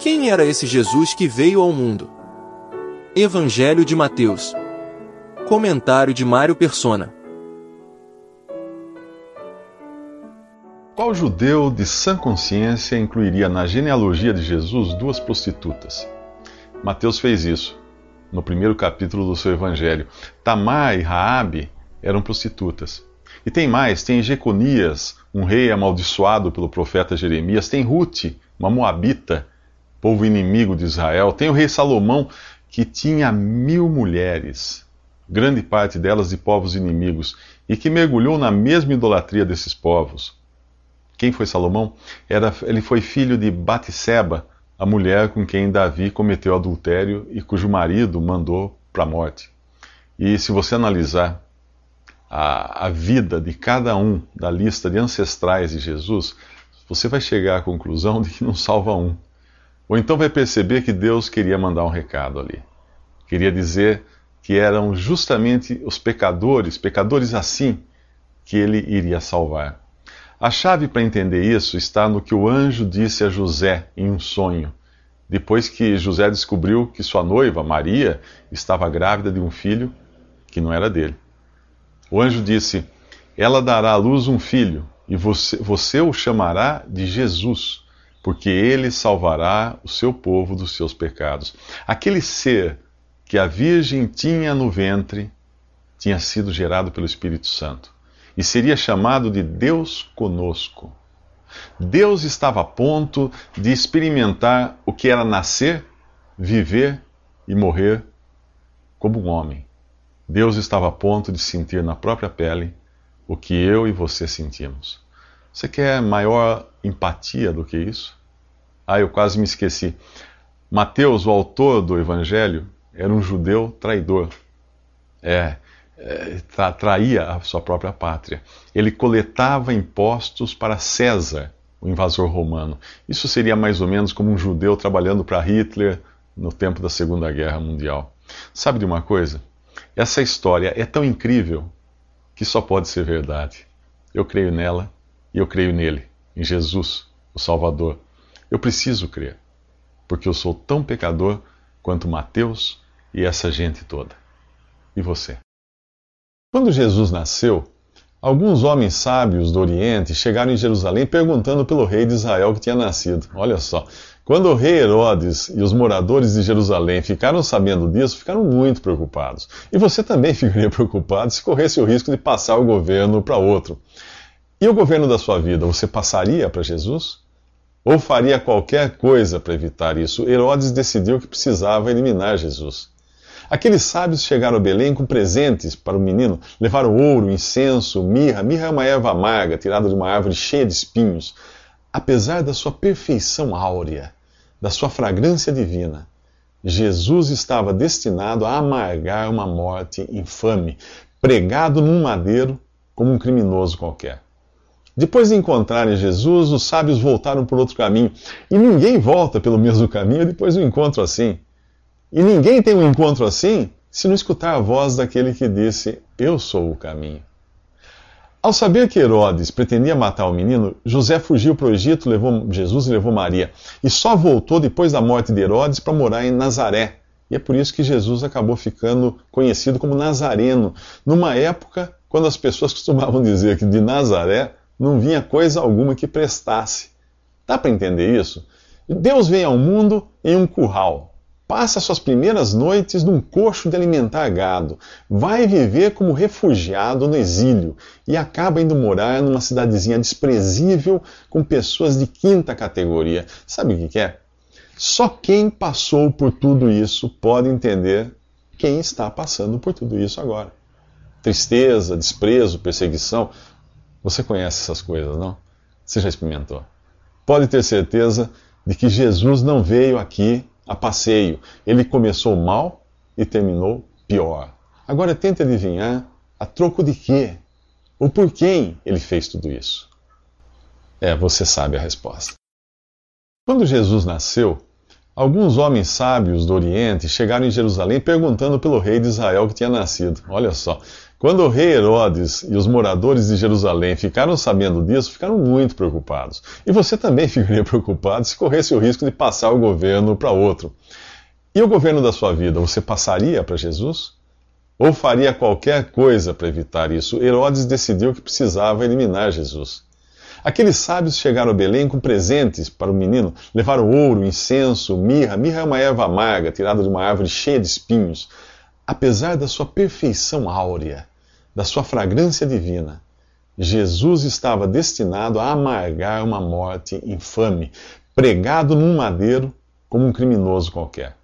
Quem era esse Jesus que veio ao mundo? Evangelho de Mateus. Comentário de Mário Persona. Qual judeu de sã consciência incluiria na genealogia de Jesus duas prostitutas? Mateus fez isso no primeiro capítulo do seu evangelho. Tamar e Raabe eram prostitutas. E tem mais, tem Jeconias, um rei amaldiçoado pelo profeta Jeremias, tem Ruth, uma moabita, povo inimigo de Israel, tem o rei Salomão, que tinha mil mulheres, grande parte delas de povos inimigos, e que mergulhou na mesma idolatria desses povos. Quem foi Salomão? Era, ele foi filho de Batseba, a mulher com quem Davi cometeu adultério e cujo marido mandou para a morte. E se você analisar a, a vida de cada um da lista de ancestrais de Jesus, você vai chegar à conclusão de que não salva um. Ou então vai perceber que Deus queria mandar um recado ali. Queria dizer que eram justamente os pecadores, pecadores assim, que ele iria salvar. A chave para entender isso está no que o anjo disse a José em um sonho, depois que José descobriu que sua noiva, Maria, estava grávida de um filho que não era dele. O anjo disse: Ela dará à luz um filho, e você, você o chamará de Jesus, porque ele salvará o seu povo dos seus pecados. Aquele ser que a Virgem tinha no ventre tinha sido gerado pelo Espírito Santo e seria chamado de Deus conosco. Deus estava a ponto de experimentar o que era nascer, viver e morrer como um homem. Deus estava a ponto de sentir na própria pele o que eu e você sentimos. Você quer maior empatia do que isso? Ah, eu quase me esqueci. Mateus, o autor do Evangelho, era um judeu traidor. É, é, tra traía a sua própria pátria. Ele coletava impostos para César, o invasor romano. Isso seria mais ou menos como um judeu trabalhando para Hitler no tempo da Segunda Guerra Mundial. Sabe de uma coisa? Essa história é tão incrível que só pode ser verdade. Eu creio nela e eu creio nele, em Jesus, o Salvador. Eu preciso crer, porque eu sou tão pecador quanto Mateus e essa gente toda. E você? Quando Jesus nasceu, alguns homens sábios do Oriente chegaram em Jerusalém perguntando pelo rei de Israel que tinha nascido. Olha só. Quando o rei Herodes e os moradores de Jerusalém ficaram sabendo disso, ficaram muito preocupados. E você também ficaria preocupado se corresse o risco de passar o governo para outro. E o governo da sua vida, você passaria para Jesus? Ou faria qualquer coisa para evitar isso? Herodes decidiu que precisava eliminar Jesus. Aqueles sábios chegaram a Belém com presentes para o menino. Levaram ouro, incenso, mirra. Mirra é uma erva amarga tirada de uma árvore cheia de espinhos. Apesar da sua perfeição áurea, da sua fragrância divina, Jesus estava destinado a amargar uma morte infame, pregado num madeiro como um criminoso qualquer. Depois de encontrarem Jesus, os sábios voltaram por outro caminho. E ninguém volta pelo mesmo caminho depois do encontro assim. E ninguém tem um encontro assim se não escutar a voz daquele que disse: Eu sou o caminho. Ao saber que Herodes pretendia matar o menino, José fugiu para o Egito, levou Jesus e levou Maria. E só voltou depois da morte de Herodes para morar em Nazaré. E é por isso que Jesus acabou ficando conhecido como Nazareno, numa época quando as pessoas costumavam dizer que de Nazaré não vinha coisa alguma que prestasse. Dá para entender isso? Deus vem ao mundo em um curral, passa suas primeiras noites num coxo de alimentar gado, vai viver como refugiado no exílio e acaba indo morar numa cidadezinha desprezível com pessoas de quinta categoria. Sabe o que é? Só quem passou por tudo isso pode entender quem está passando por tudo isso agora. Tristeza, desprezo, perseguição. Você conhece essas coisas, não? Você já experimentou. Pode ter certeza de que Jesus não veio aqui a passeio. Ele começou mal e terminou pior. Agora tente adivinhar a troco de quê? Ou por quem ele fez tudo isso? É, você sabe a resposta. Quando Jesus nasceu, alguns homens sábios do Oriente chegaram em Jerusalém perguntando pelo rei de Israel que tinha nascido. Olha só. Quando o rei Herodes e os moradores de Jerusalém ficaram sabendo disso, ficaram muito preocupados. E você também ficaria preocupado se corresse o risco de passar o governo para outro. E o governo da sua vida, você passaria para Jesus? Ou faria qualquer coisa para evitar isso? Herodes decidiu que precisava eliminar Jesus. Aqueles sábios chegaram a Belém com presentes para o menino. Levaram ouro, incenso, mirra. Mirra é uma erva amarga tirada de uma árvore cheia de espinhos. Apesar da sua perfeição áurea, da sua fragrância divina, Jesus estava destinado a amargar uma morte infame, pregado num madeiro como um criminoso qualquer.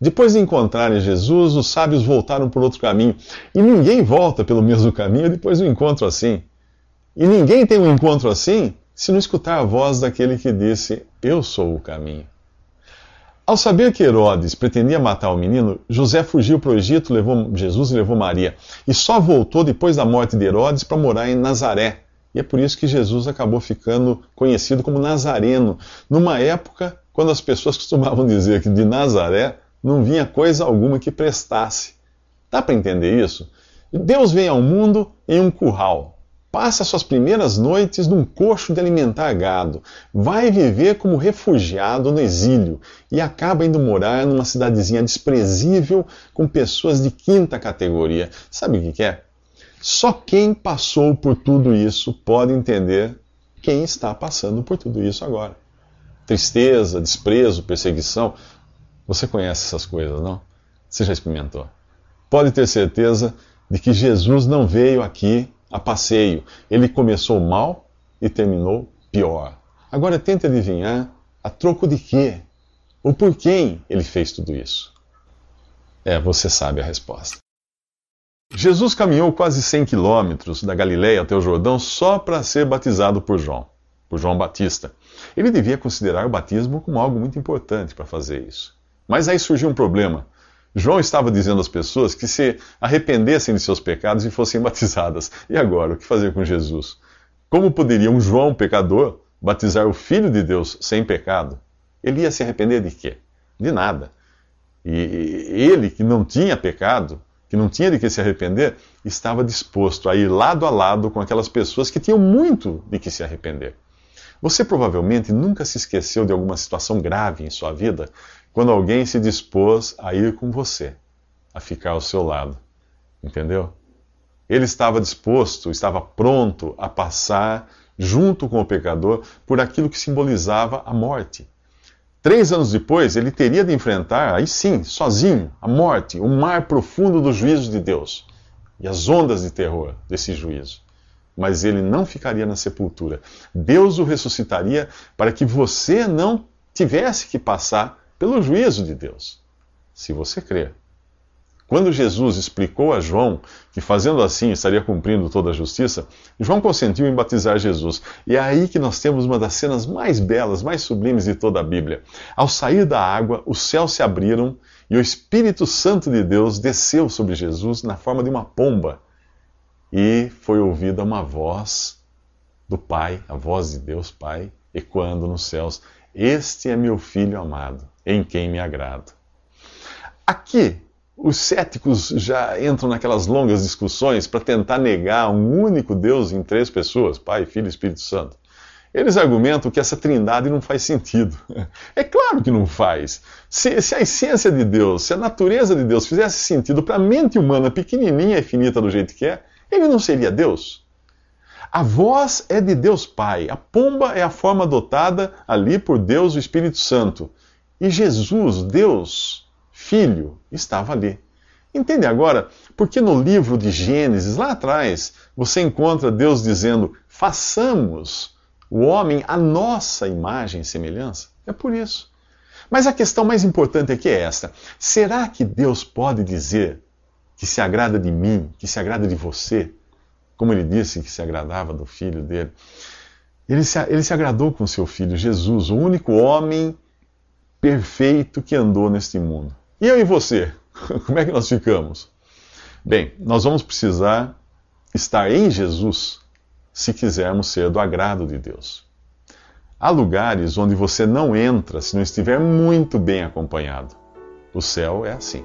Depois de encontrarem Jesus, os sábios voltaram por outro caminho. E ninguém volta pelo mesmo caminho depois de um encontro assim. E ninguém tem um encontro assim se não escutar a voz daquele que disse: Eu sou o caminho. Ao saber que Herodes pretendia matar o menino, José fugiu para o Egito, levou Jesus e levou Maria. E só voltou depois da morte de Herodes para morar em Nazaré. E é por isso que Jesus acabou ficando conhecido como Nazareno, numa época quando as pessoas costumavam dizer que de Nazaré não vinha coisa alguma que prestasse. Dá para entender isso? Deus vem ao mundo em um curral, passa suas primeiras noites num coxo de alimentar gado, vai viver como refugiado no exílio e acaba indo morar numa cidadezinha desprezível com pessoas de quinta categoria. Sabe o que é? Só quem passou por tudo isso pode entender quem está passando por tudo isso agora. Tristeza, desprezo, perseguição. Você conhece essas coisas, não? Você já experimentou. Pode ter certeza de que Jesus não veio aqui a passeio. Ele começou mal e terminou pior. Agora tente adivinhar a troco de quê? Ou por quem ele fez tudo isso? É, você sabe a resposta. Jesus caminhou quase 100 quilômetros da Galiléia até o Jordão só para ser batizado por João, por João Batista. Ele devia considerar o batismo como algo muito importante para fazer isso. Mas aí surgiu um problema. João estava dizendo às pessoas que se arrependessem de seus pecados e fossem batizadas. E agora, o que fazer com Jesus? Como poderia um João pecador batizar o Filho de Deus sem pecado? Ele ia se arrepender de quê? De nada. E ele, que não tinha pecado, que não tinha de que se arrepender, estava disposto a ir lado a lado com aquelas pessoas que tinham muito de que se arrepender. Você provavelmente nunca se esqueceu de alguma situação grave em sua vida quando alguém se dispôs a ir com você, a ficar ao seu lado. Entendeu? Ele estava disposto, estava pronto a passar junto com o pecador por aquilo que simbolizava a morte. Três anos depois, ele teria de enfrentar, aí sim, sozinho, a morte, o mar profundo do juízo de Deus e as ondas de terror desse juízo. Mas ele não ficaria na sepultura. Deus o ressuscitaria para que você não tivesse que passar pelo juízo de Deus, se você crer. Quando Jesus explicou a João que fazendo assim estaria cumprindo toda a justiça, João consentiu em batizar Jesus. E é aí que nós temos uma das cenas mais belas, mais sublimes de toda a Bíblia. Ao sair da água, os céus se abriram e o Espírito Santo de Deus desceu sobre Jesus na forma de uma pomba. E foi ouvida uma voz do Pai, a voz de Deus Pai, ecoando nos céus: Este é meu filho amado em quem me agrado. Aqui, os céticos já entram naquelas longas discussões para tentar negar um único Deus em três pessoas, Pai, Filho e Espírito Santo. Eles argumentam que essa trindade não faz sentido. É claro que não faz. Se, se, a essência de Deus, se a natureza de Deus fizesse sentido para a mente humana pequenininha e finita do jeito que é, ele não seria Deus. A voz é de Deus Pai, a pomba é a forma adotada ali por Deus o Espírito Santo. E Jesus, Deus, Filho, estava ali. Entende agora porque no livro de Gênesis, lá atrás, você encontra Deus dizendo: façamos o homem a nossa imagem e semelhança? É por isso. Mas a questão mais importante aqui é esta: será que Deus pode dizer que se agrada de mim, que se agrada de você, como ele disse que se agradava do filho dele? Ele se, ele se agradou com seu filho Jesus, o único homem perfeito que andou neste mundo. E eu e você? Como é que nós ficamos? Bem, nós vamos precisar estar em Jesus se quisermos ser do agrado de Deus. Há lugares onde você não entra se não estiver muito bem acompanhado. O céu é assim.